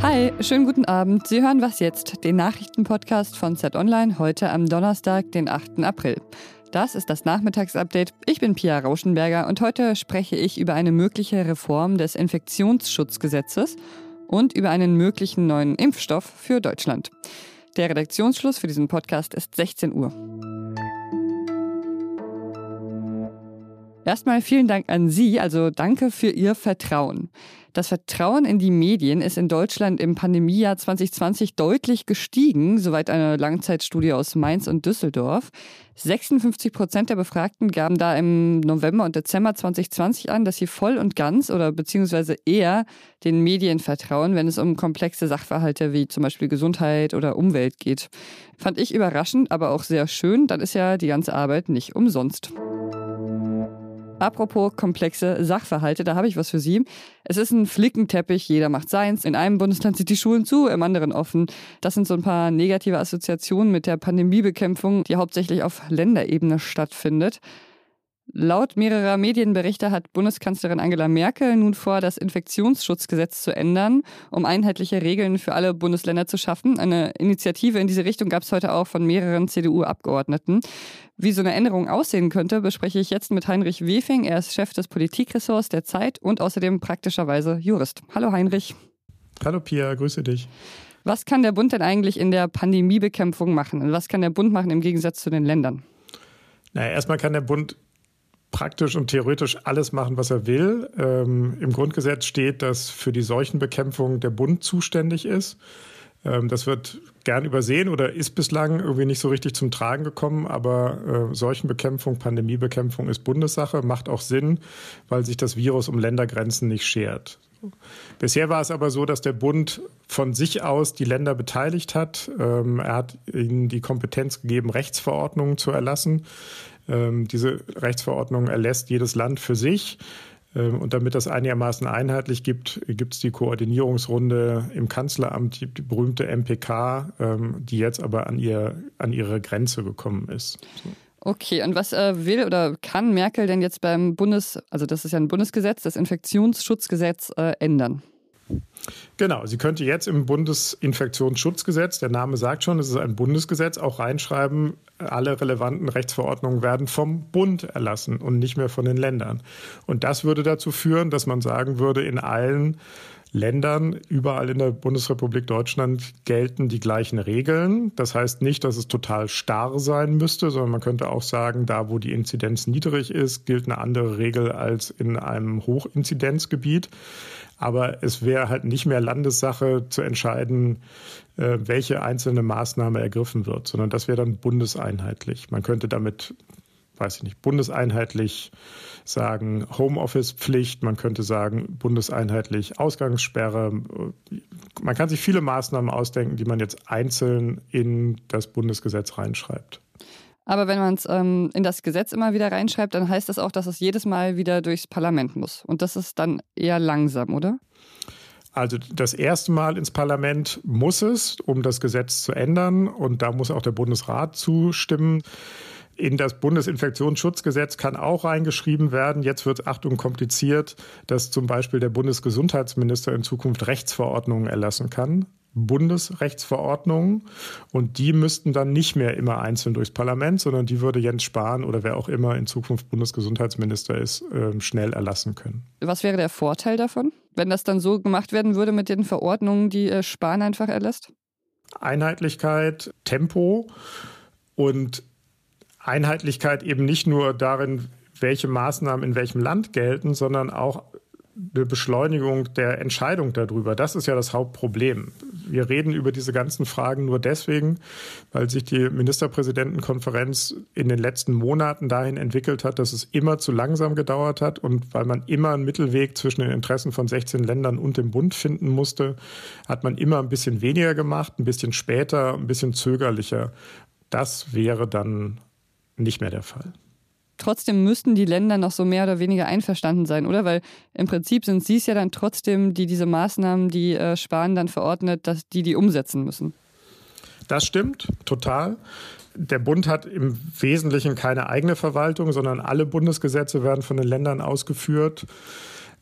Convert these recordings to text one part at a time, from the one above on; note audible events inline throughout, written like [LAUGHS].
Hi, schönen guten Abend. Sie hören was jetzt, den Nachrichtenpodcast von Z Online heute am Donnerstag, den 8. April. Das ist das Nachmittagsupdate. Ich bin Pia Rauschenberger und heute spreche ich über eine mögliche Reform des Infektionsschutzgesetzes und über einen möglichen neuen Impfstoff für Deutschland. Der Redaktionsschluss für diesen Podcast ist 16 Uhr. Erstmal vielen Dank an Sie, also danke für Ihr Vertrauen. Das Vertrauen in die Medien ist in Deutschland im Pandemiejahr 2020 deutlich gestiegen, soweit eine Langzeitstudie aus Mainz und Düsseldorf. 56 Prozent der Befragten gaben da im November und Dezember 2020 an, dass sie voll und ganz oder beziehungsweise eher den Medien vertrauen, wenn es um komplexe Sachverhalte wie zum Beispiel Gesundheit oder Umwelt geht. Fand ich überraschend, aber auch sehr schön. Dann ist ja die ganze Arbeit nicht umsonst. Apropos komplexe Sachverhalte, da habe ich was für Sie. Es ist ein Flickenteppich, jeder macht seins. In einem Bundesland sind die Schulen zu, im anderen offen. Das sind so ein paar negative Assoziationen mit der Pandemiebekämpfung, die hauptsächlich auf Länderebene stattfindet. Laut mehrerer Medienberichte hat Bundeskanzlerin Angela Merkel nun vor, das Infektionsschutzgesetz zu ändern, um einheitliche Regeln für alle Bundesländer zu schaffen. Eine Initiative in diese Richtung gab es heute auch von mehreren CDU-Abgeordneten. Wie so eine Änderung aussehen könnte, bespreche ich jetzt mit Heinrich Wefing. Er ist Chef des Politikressorts der Zeit und außerdem praktischerweise Jurist. Hallo Heinrich. Hallo Pia, grüße dich. Was kann der Bund denn eigentlich in der Pandemiebekämpfung machen? Und was kann der Bund machen im Gegensatz zu den Ländern? Naja, erstmal kann der Bund praktisch und theoretisch alles machen, was er will. Ähm, Im Grundgesetz steht, dass für die Seuchenbekämpfung der Bund zuständig ist. Ähm, das wird gern übersehen oder ist bislang irgendwie nicht so richtig zum Tragen gekommen. Aber äh, Seuchenbekämpfung, Pandemiebekämpfung ist Bundessache, macht auch Sinn, weil sich das Virus um Ländergrenzen nicht schert. Bisher war es aber so, dass der Bund von sich aus die Länder beteiligt hat. Ähm, er hat ihnen die Kompetenz gegeben, Rechtsverordnungen zu erlassen. Ähm, diese Rechtsverordnung erlässt jedes Land für sich. Ähm, und damit das einigermaßen einheitlich gibt, gibt es die Koordinierungsrunde im Kanzleramt, die, die berühmte MPK, ähm, die jetzt aber an, ihr, an ihre Grenze gekommen ist. Okay, und was äh, will oder kann Merkel denn jetzt beim Bundes, also das ist ja ein Bundesgesetz, das Infektionsschutzgesetz äh, ändern? Genau, sie könnte jetzt im Bundesinfektionsschutzgesetz, der Name sagt schon, es ist ein Bundesgesetz, auch reinschreiben, alle relevanten Rechtsverordnungen werden vom Bund erlassen und nicht mehr von den Ländern. Und das würde dazu führen, dass man sagen würde, in allen Ländern, überall in der Bundesrepublik Deutschland gelten die gleichen Regeln. Das heißt nicht, dass es total starr sein müsste, sondern man könnte auch sagen, da wo die Inzidenz niedrig ist, gilt eine andere Regel als in einem Hochinzidenzgebiet. Aber es wäre halt nicht mehr Landessache zu entscheiden, äh, welche einzelne Maßnahme ergriffen wird, sondern das wäre dann bundeseinheitlich. Man könnte damit, weiß ich nicht, bundeseinheitlich sagen Homeoffice-Pflicht, man könnte sagen bundeseinheitlich Ausgangssperre. Man kann sich viele Maßnahmen ausdenken, die man jetzt einzeln in das Bundesgesetz reinschreibt. Aber wenn man es ähm, in das Gesetz immer wieder reinschreibt, dann heißt das auch, dass es jedes Mal wieder durchs Parlament muss. Und das ist dann eher langsam, oder? Also das erste Mal ins Parlament muss es, um das Gesetz zu ändern. Und da muss auch der Bundesrat zustimmen. In das Bundesinfektionsschutzgesetz kann auch reingeschrieben werden, jetzt wird Achtung kompliziert, dass zum Beispiel der Bundesgesundheitsminister in Zukunft Rechtsverordnungen erlassen kann. Bundesrechtsverordnungen und die müssten dann nicht mehr immer einzeln durchs Parlament, sondern die würde Jens Spahn oder wer auch immer in Zukunft Bundesgesundheitsminister ist, ähm, schnell erlassen können. Was wäre der Vorteil davon, wenn das dann so gemacht werden würde mit den Verordnungen, die äh, Spahn einfach erlässt? Einheitlichkeit, Tempo und Einheitlichkeit eben nicht nur darin, welche Maßnahmen in welchem Land gelten, sondern auch eine Beschleunigung der Entscheidung darüber. Das ist ja das Hauptproblem. Wir reden über diese ganzen Fragen nur deswegen, weil sich die Ministerpräsidentenkonferenz in den letzten Monaten dahin entwickelt hat, dass es immer zu langsam gedauert hat und weil man immer einen Mittelweg zwischen den Interessen von 16 Ländern und dem Bund finden musste, hat man immer ein bisschen weniger gemacht, ein bisschen später, ein bisschen zögerlicher. Das wäre dann nicht mehr der Fall. Trotzdem müssten die Länder noch so mehr oder weniger einverstanden sein, oder? Weil im Prinzip sind sie es ja dann trotzdem, die diese Maßnahmen, die äh, Spahn dann verordnet, dass die die umsetzen müssen. Das stimmt, total. Der Bund hat im Wesentlichen keine eigene Verwaltung, sondern alle Bundesgesetze werden von den Ländern ausgeführt.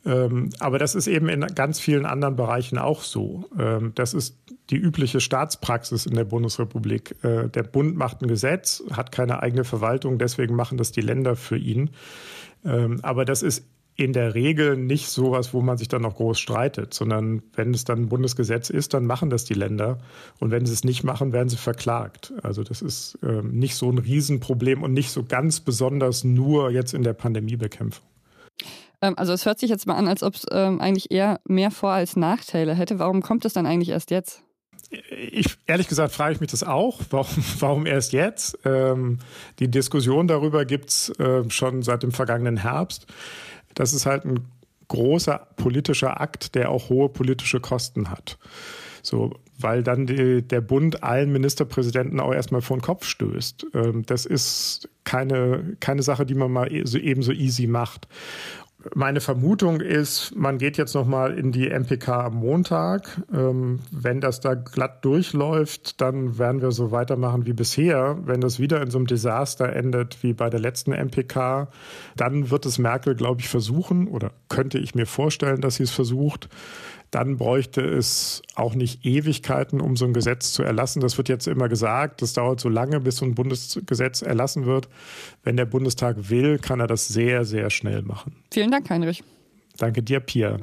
Ähm, aber das ist eben in ganz vielen anderen Bereichen auch so. Ähm, das ist die übliche Staatspraxis in der Bundesrepublik. Äh, der Bund macht ein Gesetz, hat keine eigene Verwaltung, deswegen machen das die Länder für ihn. Ähm, aber das ist in der Regel nicht sowas, wo man sich dann noch groß streitet, sondern wenn es dann ein Bundesgesetz ist, dann machen das die Länder. Und wenn sie es nicht machen, werden sie verklagt. Also das ist nicht so ein Riesenproblem und nicht so ganz besonders nur jetzt in der Pandemiebekämpfung. Ähm, also es hört sich jetzt mal an, als ob es ähm, eigentlich eher mehr Vor- als Nachteile hätte. Warum kommt es dann eigentlich erst jetzt? Ich, ehrlich gesagt frage ich mich das auch. Warum, [LAUGHS] warum erst jetzt? Ähm, die Diskussion darüber gibt es äh, schon seit dem vergangenen Herbst. Das ist halt ein großer politischer Akt, der auch hohe politische Kosten hat. So, weil dann die, der Bund allen Ministerpräsidenten auch erstmal vor den Kopf stößt. Ähm, das ist keine, keine Sache, die man mal e-, so, eben so easy macht. Meine Vermutung ist, man geht jetzt nochmal in die MPK am Montag. Ähm, wenn das da glatt durchläuft, dann werden wir so weitermachen wie bisher. Wenn das wieder in so einem Desaster endet wie bei der letzten MPK, dann wird es Merkel, glaube ich, versuchen oder könnte ich mir vorstellen, dass sie es versucht dann bräuchte es auch nicht Ewigkeiten, um so ein Gesetz zu erlassen. Das wird jetzt immer gesagt, das dauert so lange, bis so ein Bundesgesetz erlassen wird. Wenn der Bundestag will, kann er das sehr, sehr schnell machen. Vielen Dank, Heinrich. Danke dir, Pia.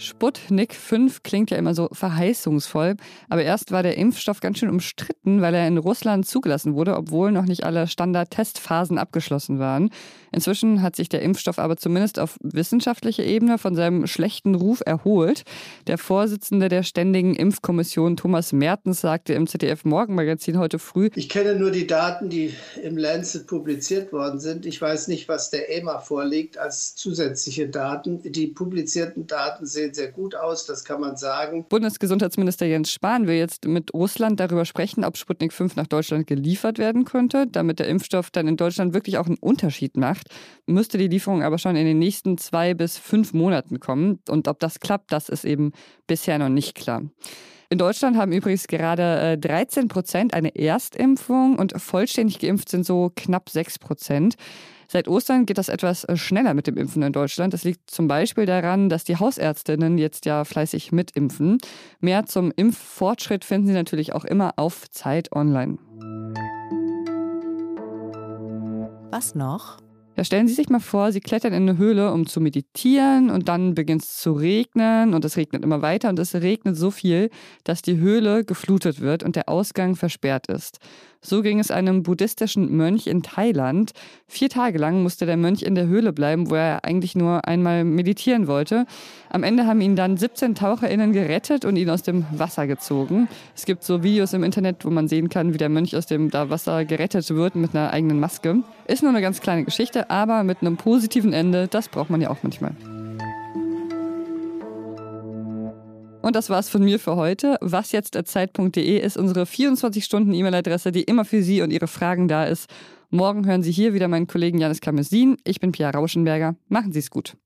Sputnik 5 klingt ja immer so verheißungsvoll, aber erst war der Impfstoff ganz schön umstritten, weil er in Russland zugelassen wurde, obwohl noch nicht alle Standard-Testphasen abgeschlossen waren. Inzwischen hat sich der Impfstoff aber zumindest auf wissenschaftlicher Ebene von seinem schlechten Ruf erholt. Der Vorsitzende der Ständigen Impfkommission Thomas Mertens sagte im ZDF Morgenmagazin heute früh, ich kenne nur die Daten, die im Lancet publiziert worden sind. Ich weiß nicht, was der EMA vorlegt als zusätzliche Daten. Die publizierten Daten sehen sehr gut aus, das kann man sagen. Bundesgesundheitsminister Jens Spahn will jetzt mit Russland darüber sprechen, ob Sputnik 5 nach Deutschland geliefert werden könnte, damit der Impfstoff dann in Deutschland wirklich auch einen Unterschied macht müsste die Lieferung aber schon in den nächsten zwei bis fünf Monaten kommen. Und ob das klappt, das ist eben bisher noch nicht klar. In Deutschland haben übrigens gerade 13 äh, Prozent eine Erstimpfung und vollständig geimpft sind so knapp 6 Prozent. Seit Ostern geht das etwas äh, schneller mit dem Impfen in Deutschland. Das liegt zum Beispiel daran, dass die Hausärztinnen jetzt ja fleißig mitimpfen. Mehr zum Impffortschritt finden Sie natürlich auch immer auf Zeit online. Was noch? Ja, stellen Sie sich mal vor, Sie klettern in eine Höhle, um zu meditieren und dann beginnt es zu regnen und es regnet immer weiter und es regnet so viel, dass die Höhle geflutet wird und der Ausgang versperrt ist. So ging es einem buddhistischen Mönch in Thailand. Vier Tage lang musste der Mönch in der Höhle bleiben, wo er eigentlich nur einmal meditieren wollte. Am Ende haben ihn dann 17 TaucherInnen gerettet und ihn aus dem Wasser gezogen. Es gibt so Videos im Internet, wo man sehen kann, wie der Mönch aus dem Wasser gerettet wird mit einer eigenen Maske. Ist nur eine ganz kleine Geschichte, aber mit einem positiven Ende, das braucht man ja auch manchmal. Und das war's von mir für heute. Was jetzt Zeit.de ist unsere 24-Stunden-E-Mail-Adresse, die immer für Sie und Ihre Fragen da ist. Morgen hören Sie hier wieder meinen Kollegen Janis Kamesin. Ich bin Pia Rauschenberger. Machen Sie es gut.